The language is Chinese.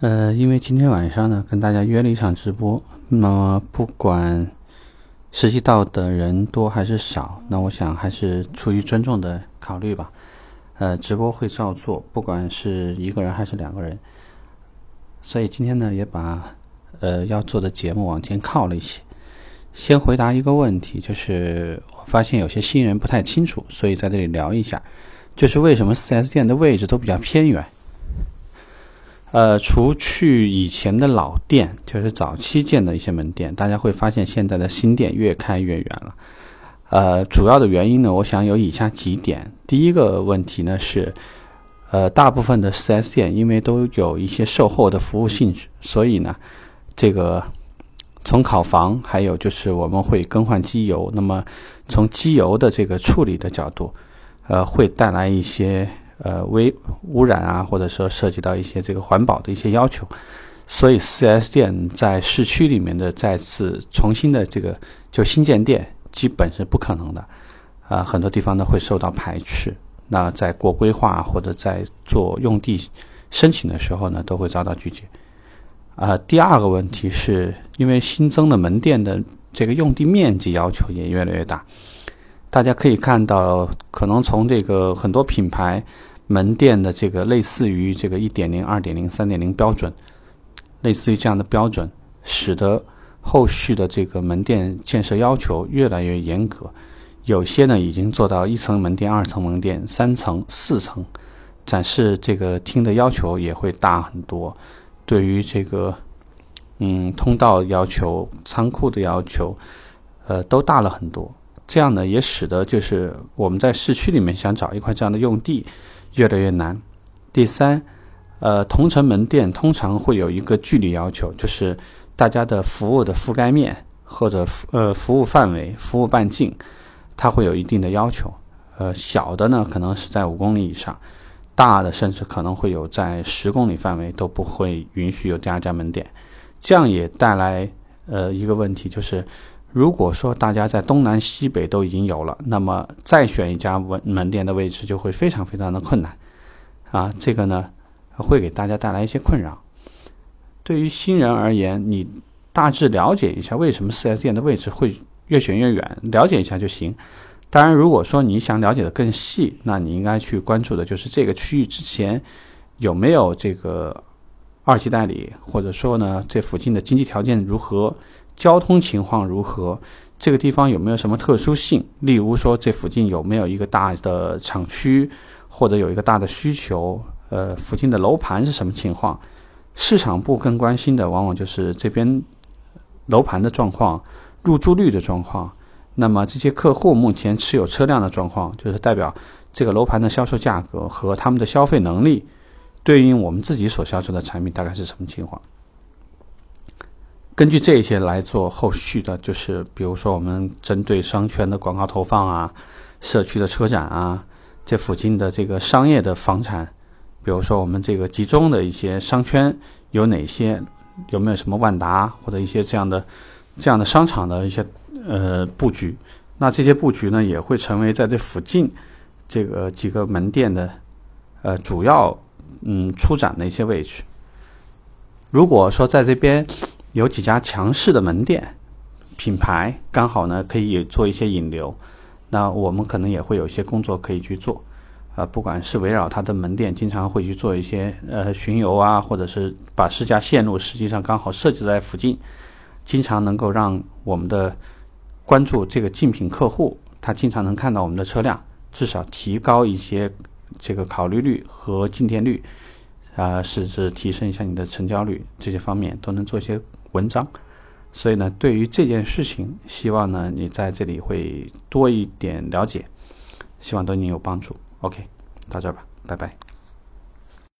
呃，因为今天晚上呢，跟大家约了一场直播，那么不管实际到的人多还是少，那我想还是出于尊重的考虑吧。呃，直播会照做，不管是一个人还是两个人。所以今天呢，也把呃要做的节目往前靠了一些。先回答一个问题，就是我发现有些新人不太清楚，所以在这里聊一下，就是为什么 4S 店的位置都比较偏远。呃，除去以前的老店，就是早期建的一些门店，大家会发现现在的新店越开越远了。呃，主要的原因呢，我想有以下几点。第一个问题呢是，呃，大部分的 4S 店因为都有一些售后的服务性质，所以呢，这个从烤房，还有就是我们会更换机油，那么从机油的这个处理的角度，呃，会带来一些。呃，微污染啊，或者说涉及到一些这个环保的一些要求，所以 4S 店在市区里面的再次重新的这个就新建店，基本是不可能的，啊，很多地方呢会受到排斥。那在过规划或者在做用地申请的时候呢，都会遭到拒绝。啊，第二个问题是因为新增的门店的这个用地面积要求也越来越大。大家可以看到，可能从这个很多品牌门店的这个类似于这个一点零、二点零、三点零标准，类似于这样的标准，使得后续的这个门店建设要求越来越严格。有些呢已经做到一层门店、二层门店、三层、四层，展示这个厅的要求也会大很多。对于这个，嗯，通道要求、仓库的要求，呃，都大了很多。这样呢，也使得就是我们在市区里面想找一块这样的用地越来越难。第三，呃，同城门店通常会有一个距离要求，就是大家的服务的覆盖面或者呃服务范围、服务半径，它会有一定的要求。呃，小的呢可能是在五公里以上，大的甚至可能会有在十公里范围都不会允许有第二家门店。这样也带来呃一个问题，就是。如果说大家在东南西北都已经有了，那么再选一家门门店的位置就会非常非常的困难，啊，这个呢会给大家带来一些困扰。对于新人而言，你大致了解一下为什么 4S 店的位置会越选越远，了解一下就行。当然，如果说你想了解的更细，那你应该去关注的就是这个区域之前有没有这个二级代理，或者说呢这附近的经济条件如何。交通情况如何？这个地方有没有什么特殊性？例如说，这附近有没有一个大的厂区，或者有一个大的需求？呃，附近的楼盘是什么情况？市场部更关心的往往就是这边楼盘的状况、入住率的状况。那么这些客户目前持有车辆的状况，就是代表这个楼盘的销售价格和他们的消费能力，对应我们自己所销售的产品大概是什么情况？根据这些来做后续的，就是比如说我们针对商圈的广告投放啊，社区的车展啊，这附近的这个商业的房产，比如说我们这个集中的一些商圈有哪些，有没有什么万达或者一些这样的这样的商场的一些呃布局，那这些布局呢也会成为在这附近这个几个门店的呃主要嗯出展的一些位置。如果说在这边。有几家强势的门店品牌，刚好呢可以做一些引流，那我们可能也会有一些工作可以去做，啊，不管是围绕它的门店，经常会去做一些呃巡游啊，或者是把试驾线路实际上刚好设置在附近，经常能够让我们的关注这个竞品客户，他经常能看到我们的车辆，至少提高一些这个考虑率和进店率，啊，甚至提升一下你的成交率，这些方面都能做一些。文章，所以呢，对于这件事情，希望呢你在这里会多一点了解，希望对你有帮助。OK，到这吧，拜拜。